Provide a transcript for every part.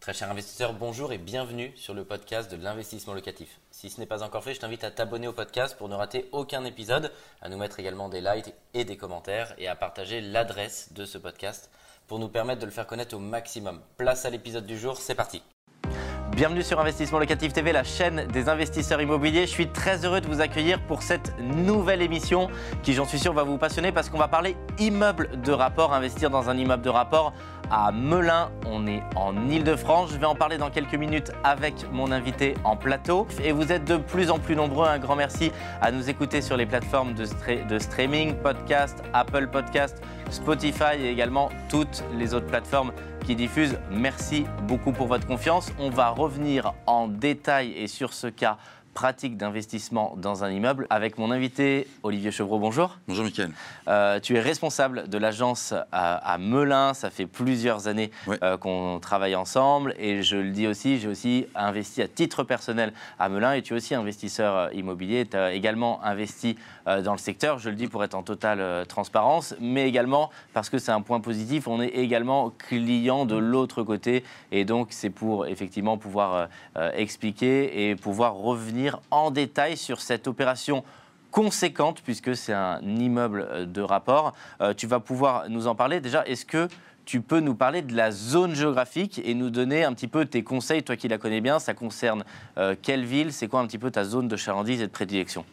Très cher investisseur, bonjour et bienvenue sur le podcast de l'investissement locatif. Si ce n'est pas encore fait, je t'invite à t'abonner au podcast pour ne rater aucun épisode, à nous mettre également des likes et des commentaires et à partager l'adresse de ce podcast pour nous permettre de le faire connaître au maximum. Place à l'épisode du jour, c'est parti. Bienvenue sur Investissement Locatif TV, la chaîne des investisseurs immobiliers. Je suis très heureux de vous accueillir pour cette nouvelle émission qui, j'en suis sûr, va vous passionner parce qu'on va parler immeuble de rapport, investir dans un immeuble de rapport à Melun. On est en Ile-de-France. Je vais en parler dans quelques minutes avec mon invité en plateau. Et vous êtes de plus en plus nombreux. Un grand merci à nous écouter sur les plateformes de, de streaming, podcast, Apple Podcast, Spotify et également toutes les autres plateformes qui diffusent. Merci beaucoup pour votre confiance. On va revenir en détail et sur ce cas pratique d'investissement dans un immeuble avec mon invité Olivier Chevreau. Bonjour. Bonjour Mickaël. Euh, tu es responsable de l'agence à, Melun. Ça fait plusieurs années euh, qu'on travaille ensemble et je le dis aussi, j'ai aussi investi à titre personnel à Melun et tu es aussi investisseur euh, immobilier. Tu as également investi dans le secteur, je le dis pour être en totale transparence, mais également parce que c'est un point positif, on est également client de l'autre côté et donc c'est pour effectivement pouvoir expliquer et pouvoir revenir en détail sur cette opération conséquente, puisque c'est un immeuble euh, de rapport. Euh, tu vas pouvoir nous en parler. Déjà, est-ce que tu peux nous parler de la zone géographique et nous donner un petit peu tes conseils, toi qui la connais bien, ça concerne euh, quelle ville, c'est quoi un petit peu ta zone de chalandise et de prédilection?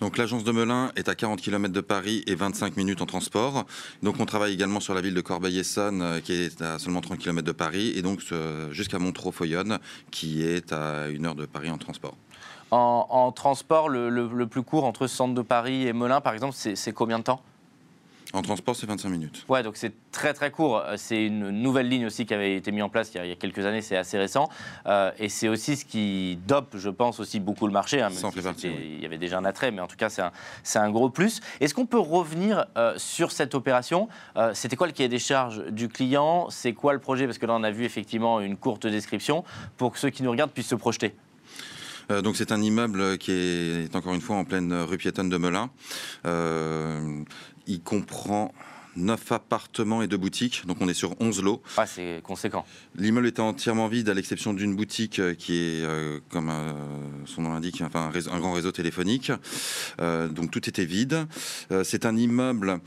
Donc l'agence de Melun est à 40 km de Paris et 25 minutes en transport. Donc on travaille également sur la ville de Corbeil-Essonne qui est à seulement 30 km de Paris et donc jusqu'à Montreux-Foyonne qui est à une heure de Paris en transport. En, transport, le, plus court entre Centre de Paris et Melun, par exemple, c'est combien de temps? En transport, c'est 25 minutes. Ouais, donc c'est très très court. C'est une nouvelle ligne aussi qui avait été mise en place il y a, quelques années, c'est assez récent. Euh, et c'est aussi ce qui dope, je pense, aussi beaucoup le marché. Hein, Il y avait déjà un attrait, mais en tout cas, c'est un, gros plus. Est-ce qu'on peut revenir euh, sur cette opération? Euh, C'était quoi le cahier des charges du client? C'est quoi le projet? Parce que là, on a vu effectivement une courte description pour que ceux qui nous regardent puissent se projeter. Euh, donc c'est un immeuble qui est, encore une fois en pleine rue piétonne de Melun. Euh, il comprend 9 appartements et 2 boutiques, donc on est sur 11 lots. Ah, c'est conséquent. L'immeuble était entièrement vide à l'exception d'une boutique qui est, euh, comme son nom l'indique, enfin, un, grand réseau téléphonique. donc tout était vide. c'est un immeuble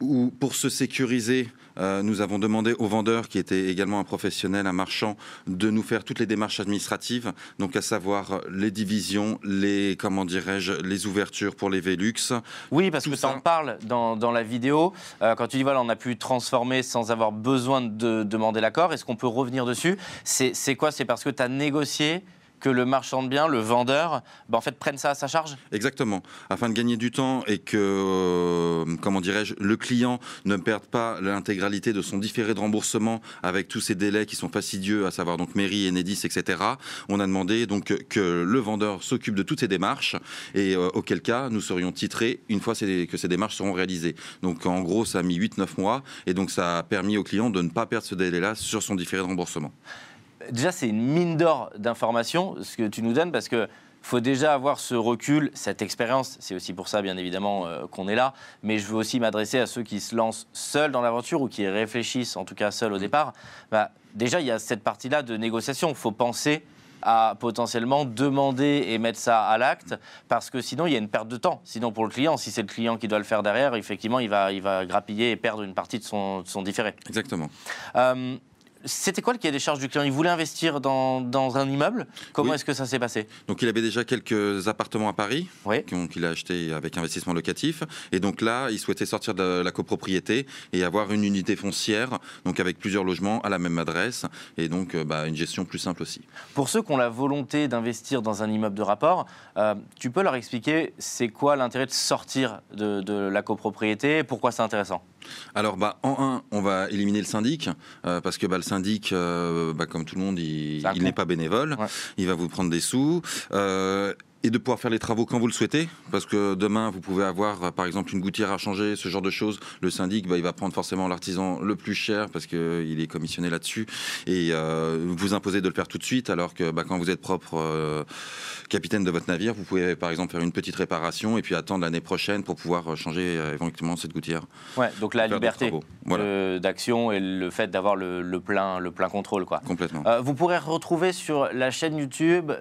où, pour se sécuriser, euh, nous avons demandé au vendeur, qui était également un professionnel, un marchand, de nous faire toutes les démarches administratives, donc à savoir les divisions, les comment dirais-je, les ouvertures pour les Velux. Oui, parce que tu en parles dans, dans la vidéo. Euh, quand tu dis voilà, on a pu transformer sans avoir besoin de demander l'accord. Est-ce qu'on peut revenir dessus? C'est quoi? C'est parce que tu as négocié que le marchand de biens, le vendeur, ben, en fait, prenne ça à sa charge? Exactement. Afin de gagner du temps et que, euh, comment dirais-je, le client ne perde pas l'intégralité de son différé de remboursement avec tous ces délais qui sont fastidieux, à savoir donc mairie, Enedis, etc. On a demandé donc que le vendeur s'occupe de toutes ces démarches et euh, auquel cas nous serions titrés une fois que ces démarches seront réalisées. Donc en gros, ça a mis 8-9 mois et donc ça a permis au client de ne pas perdre ce délai-là sur son différé de remboursement déjà, c'est une mine d'or d'informations, ce que tu nous donnes, parce que faut déjà avoir ce recul, cette expérience. C'est aussi pour ça, bien évidemment, euh, qu'on est là. Mais je veux aussi m'adresser à ceux qui se lancent seuls dans l'aventure ou qui réfléchissent, en tout cas seuls au départ. Bah, déjà, il y a cette partie-là de négociation. Il faut penser à potentiellement demander et mettre ça à l'acte, parce que sinon, il y a une perte de temps. Sinon, pour le client, si c'est le client qui doit le faire derrière, effectivement, il va, il va grappiller et perdre une partie de son, son différé. Exactement. Euh, c'était quoi le cahier des charges du client? Il voulait investir dans, dans un immeuble? Comment est-ce que ça s'est passé? Donc il avait déjà quelques appartements à Paris qu'il a acheté avec investissement locatif. Et donc là, il souhaitait sortir de la copropriété et avoir une unité foncière, donc avec plusieurs logements à la même adresse. Et donc euh, bah, une gestion plus simple aussi. Pour ceux qui ont la volonté d'investir dans un immeuble de rapport, euh, tu peux leur expliquer c'est quoi l'intérêt de sortir de, de la copropriété? Pourquoi c'est intéressant? Alors, bah, en un, on va éliminer le syndic, euh, parce que bah, le syndic, euh, bah, comme tout le monde, il, n'est pas bénévole. Il va vous prendre des sous. Euh, et de pouvoir faire les travaux quand vous le souhaitez, parce que demain vous pouvez avoir par exemple une gouttière à changer, ce genre de choses. Le syndic, bah, il va prendre forcément l'artisan le plus cher parce qu'il est commissionné là-dessus et euh, vous imposer de le faire tout de suite, alors que bah, quand vous êtes propre euh, capitaine de votre navire, vous pouvez par exemple faire une petite réparation et puis attendre l'année prochaine pour pouvoir changer euh, éventuellement cette gouttière. Ouais, donc la liberté d'action et le fait d'avoir le, plein, le plein contrôle. Quoi. Complètement. vous pourrez retrouver sur la chaîne YouTube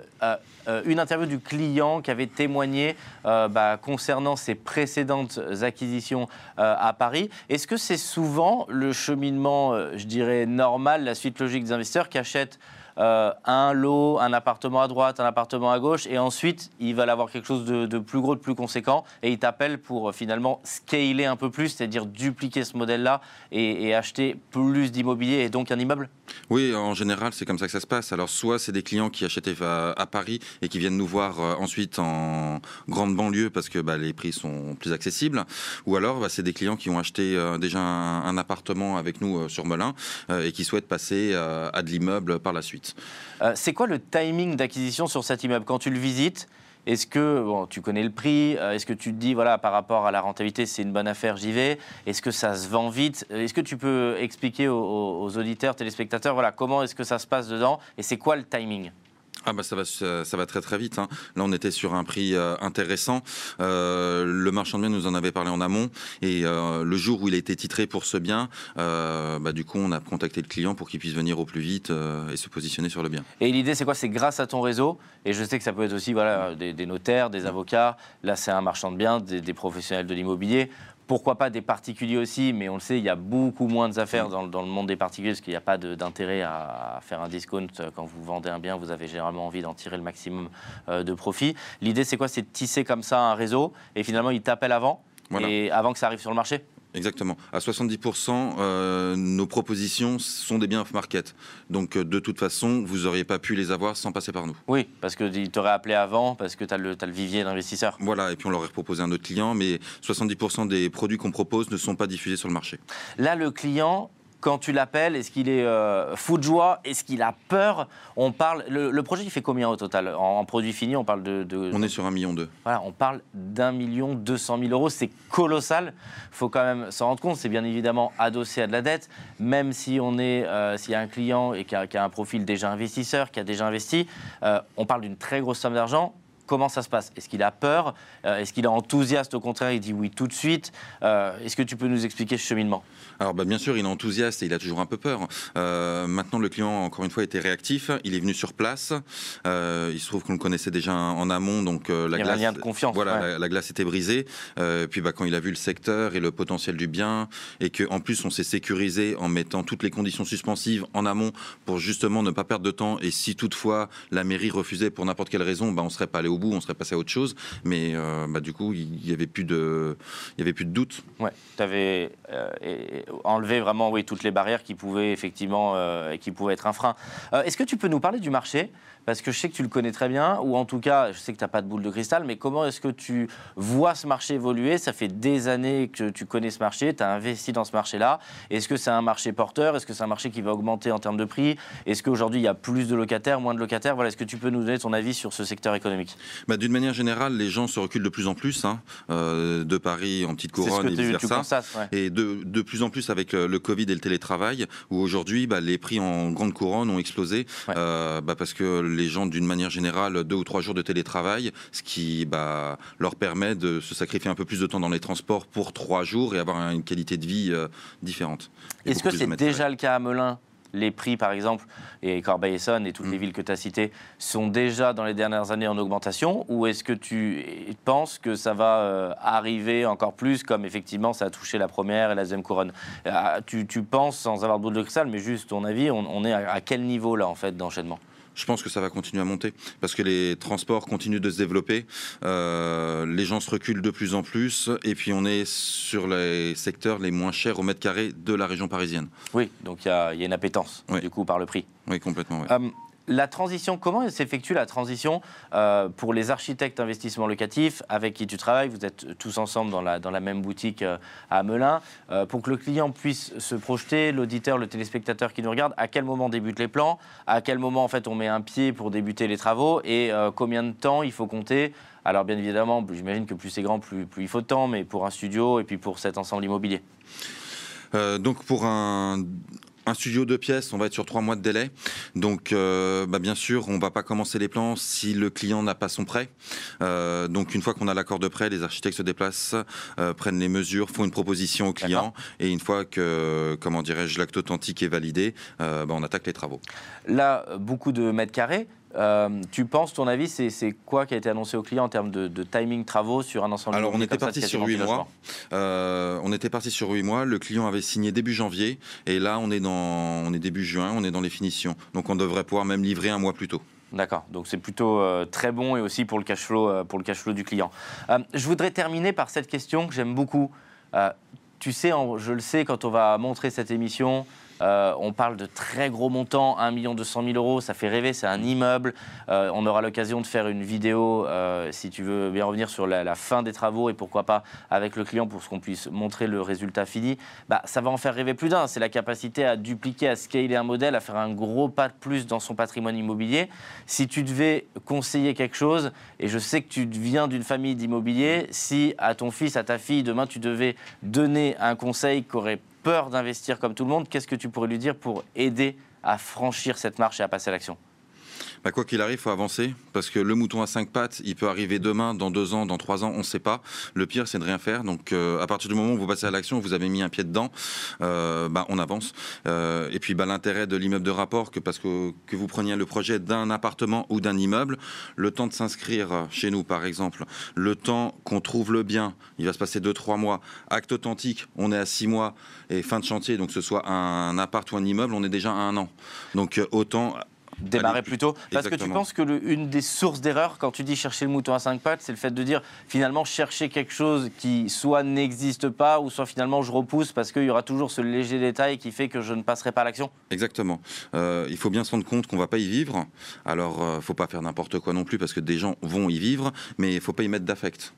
une interview du client qui avait témoigné euh, bah, concernant ses précédentes acquisitions euh, à Paris. Est-ce que c'est souvent le cheminement, euh, je dirais, normal, la suite logique des investisseurs qui achètent un lot, un appartement à droite, un appartement à gauche, et ensuite ils veulent avoir quelque chose de, plus gros, de plus conséquent, et ils t'appellent pour finalement scaler un peu plus, c'est-à-dire dupliquer ce modèle-là et, et acheter plus d'immobilier et donc un immeuble oui, en général, c'est comme ça que ça se passe. Alors, soit c'est des clients qui achètent à, Paris et qui viennent nous voir euh, ensuite en grande banlieue parce que bah, les prix sont plus accessibles, ou alors bah, c'est des clients qui ont acheté euh, déjà un, appartement avec nous euh, sur Melun et qui souhaitent passer à de l'immeuble par la suite. C'est quoi le timing d'acquisition sur cet immeuble Quand tu le visites, est-ce que, tu connais le prix, euh, est-ce que tu te dis, voilà, par rapport à la rentabilité, c'est une bonne affaire, j'y vais Est-ce que ça se vend vite Est-ce que tu peux expliquer aux, aux auditeurs, téléspectateurs, voilà, comment est-ce que ça se passe dedans et c'est quoi le timing ah bah ça va ça va très très vite. Hein. Là on était sur un prix euh, intéressant. Euh, le marchand de biens nous en avait parlé en amont et euh, le jour où il a été titré pour ce bien, bah, du coup on a contacté le client pour qu'il puisse venir au plus vite et se positionner sur le bien. Et l'idée c'est quoi? C'est grâce à ton réseau et je sais que ça peut être aussi voilà des, notaires, des avocats. Là c'est un marchand de biens, des professionnels de l'immobilier pourquoi pas des particuliers aussi, mais on le sait, il y a beaucoup moins d'affaires dans, dans, le monde des particuliers parce qu'il n'y a pas d'intérêt à, faire un discount quand vous vendez un bien, vous avez généralement envie d'en tirer le maximum euh, de profit. L'idée, c'est quoi? C'est de tisser comme ça un réseau et finalement, ils t'appellent avant, et avant que ça arrive sur le marché? Exactement. À 70%, euh, nos propositions sont des biens off-market. Donc, euh, de toute façon, vous n'auriez pas pu les avoir sans passer par nous. Oui, parce qu'ils t'auraient appelé avant, parce que tu as, le vivier d'investisseurs. Voilà, et puis on leur aurait proposé un autre client, mais 70% des produits qu'on propose ne sont pas diffusés sur le marché. Là, le client, quand tu l'appelles Est-ce qu'il est, euh, fou de joie? Est-ce qu'il a peur? On parle. Le, projet, il fait combien au total? En, produit fini, on parle de, On est sur un million deux. Voilà, on parle d'un million deux cent mille euros. C'est colossal. Il faut quand même s'en rendre compte. C'est bien évidemment adossé à de la dette. Même si on est, euh, s'il y a un client et qui a, un profil déjà investisseur, qui a déjà investi, euh, on parle d'une très grosse somme d'argent comment ça se passe? Est-ce qu'il a peur? Est-ce qu'il est enthousiaste? Au contraire, il dit oui tout de suite. Est-ce que tu peux nous expliquer ce cheminement? Alors bah, bien sûr, il est enthousiaste et il a toujours un peu peur. Euh, maintenant, le client, encore une fois, était réactif. Il est venu sur place. Euh, il se trouve qu'on le connaissait déjà en amont, donc euh, la il y glace. Un lien de confiance. Voilà, la, glace était brisée. puis bah, quand il a vu le secteur et le potentiel du bien, et qu'en plus on s'est sécurisé en mettant toutes les conditions suspensives en amont pour justement ne pas perdre de temps. Et si toutefois la mairie refusait pour n'importe quelle raison, bah, on serait pas allé au bout, on serait passé à autre chose. Mais bah, du coup, il y avait plus de, avait plus de doute. Ouais, tu avais enlever vraiment oui, toutes les barrières qui pouvaient effectivement euh, qui pouvaient être un frein. Euh, est-ce que tu peux nous parler du marché? Parce que je sais que tu le connais très bien, ou en tout cas, je sais que tu n'as pas de boule de cristal, mais comment est-ce que tu vois ce marché évoluer? Ça fait des années que tu connais ce marché, tu as investi dans ce marché-là. Est-ce que c'est un marché porteur? Est-ce que c'est un marché qui va augmenter en termes de prix? Est-ce qu'aujourd'hui, il y a plus de locataires, moins de locataires? Voilà, Est-ce que tu peux nous donner ton avis sur ce secteur économique? Bah, D'une manière générale, les gens se reculent de plus en plus, hein, euh, de Paris en petite couronne et vice-versa. Et de, de, plus en plus avec le, Covid et le télétravail, où aujourd'hui, bah, les prix en grande couronne ont explosé, euh, bah, parce que les gens, d'une manière générale, deux ou trois jours de télétravail, ce qui leur permet de se sacrifier un peu plus de temps dans les transports pour trois jours et avoir une qualité de vie euh, différente. Est-ce que c'est déjà le cas à Melun? Les prix, par exemple, et Corbeil-Essonne et toutes les mm. villes que tu as citées, sont déjà dans les dernières années en augmentation Ou est-ce que tu penses que ça va euh, arriver encore plus, comme effectivement ça a touché la première et la deuxième couronne? Tu, penses, sans avoir de boule de cristal, mais juste ton avis, on, est à quel niveau là, en fait, d'enchaînement? Je pense que ça va continuer à monter parce que les transports continuent de se développer, euh, les gens se reculent de plus en plus et puis on est sur les secteurs les moins chers au mètre carré de la région parisienne. Oui, donc il y, a une appétence du coup par le prix. Oui, complètement. Euh, la transition, comment s'effectue la transition euh, pour les architectes d'investissement locatif avec qui tu travailles? Vous êtes tous ensemble dans la, même boutique euh, à Melun. Euh, pour que le client puisse se projeter, l'auditeur, le téléspectateur qui nous regarde, à quel moment débutent les plans? À quel moment en fait on met un pied pour débuter les travaux? Et combien de temps il faut compter? Alors bien évidemment, j'imagine que plus c'est grand, plus, plus il faut de temps, mais pour un studio et puis pour cet ensemble immobilier. donc pour un, un studio de pièces, on va être sur trois mois de délai. Donc, euh, bah, bien sûr, on va pas commencer les plans si le client n'a pas son prêt. Euh, donc, une fois qu'on a l'accord de prêt, les architectes se déplacent, euh, prennent les mesures, font une proposition au client, et une fois que, comment dirais-je, l'acte authentique est validé, bah, on attaque les travaux. Là, beaucoup de mètres carrés. Euh, tu penses, ton avis, c'est quoi qui a été annoncé au client en termes de, timing travaux sur un ensemble Alors, on était parti sur 8 mois. Euh, on était parti sur 8 mois. Le client avait signé début janvier. Et là, on est, dans, on est début juin, on est dans les finitions. Donc, on devrait pouvoir même livrer un mois plus tôt. D'accord, donc c'est plutôt euh, très bon et aussi pour le cash flow, pour le cash flow du client. je voudrais terminer par cette question que j'aime beaucoup. tu sais, je le sais, quand on va montrer cette émission, euh, on parle de très gros montants, 1 200 000 euros, ça fait rêver, c'est un immeuble. Euh, on aura l'occasion de faire une vidéo, euh, si tu veux bien revenir sur la, fin des travaux et pourquoi pas avec le client pour qu'on puisse montrer le résultat fini. Bah, ça va en faire rêver plus d'un. C'est la capacité à dupliquer, à scaler un modèle, à faire un gros pas de plus dans son patrimoine immobilier. Si tu devais conseiller quelque chose, et je sais que tu viens d'une famille d'immobilier, si à ton fils, à ta fille, demain tu devais donner un conseil qui aurait peur d'investir comme tout le monde, qu'est-ce que tu pourrais lui dire pour aider à franchir cette marche et à passer à l'action? Bah, quoi qu'il arrive, il faut avancer parce que le mouton à cinq pattes, il peut arriver demain, dans deux ans, dans trois ans, on ne sait pas. Le pire, c'est de rien faire. Donc, euh, à partir du moment où vous passez à l'action, vous avez mis un pied dedans, euh, bah, on avance. Euh, et puis, bah, l'intérêt de l'immeuble de rapport, parce que, que vous preniez le projet d'un appartement ou d'un immeuble, le temps de s'inscrire chez nous, par exemple, le temps qu'on trouve le bien, il va se passer deux, trois mois. Acte authentique, on est à six mois et fin de chantier, donc que ce soit un appart ou un immeuble, on est déjà à un an. Donc, autant démarrer plus tôt Parce que tu penses que une des sources d'erreur, quand tu dis chercher le mouton à cinq pattes, c'est le fait de dire finalement chercher quelque chose qui soit n'existe pas ou soit finalement je repousse parce qu'il y aura toujours ce léger détail qui fait que je ne passerai pas à l'action? Exactement. Euh, il faut bien se rendre compte qu'on ne va pas y vivre. Alors, il euh, ne faut pas faire n'importe quoi non plus parce que des gens vont y vivre, mais il ne faut pas y mettre d'affect.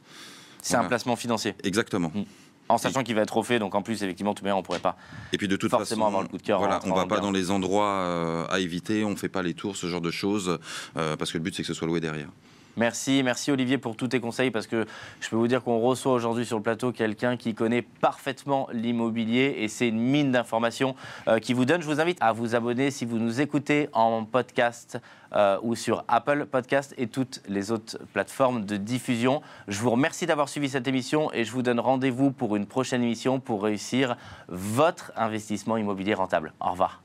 C'est un placement financier. Exactement. Mm. En sachant qu'il va être refait, donc en plus, effectivement, tout on pourrait pas. Et puis de toute forcément avoir le coup de cœur. Voilà, on va pas dans les endroits euh, à éviter, on fait pas les tours, ce genre de choses, euh, parce que le but c'est que ce soit loué derrière. Merci, merci Olivier pour tous tes conseils parce que je peux vous dire qu'on reçoit aujourd'hui sur le plateau quelqu'un qui connaît parfaitement l'immobilier et c'est une mine d'informations euh, qui vous donne. Je vous invite à vous abonner si vous nous écoutez en podcast euh, ou sur Apple Podcast et toutes les autres plateformes de diffusion. Je vous remercie d'avoir suivi cette émission et je vous donne rendez-vous pour une prochaine émission pour réussir votre investissement immobilier rentable. Au revoir.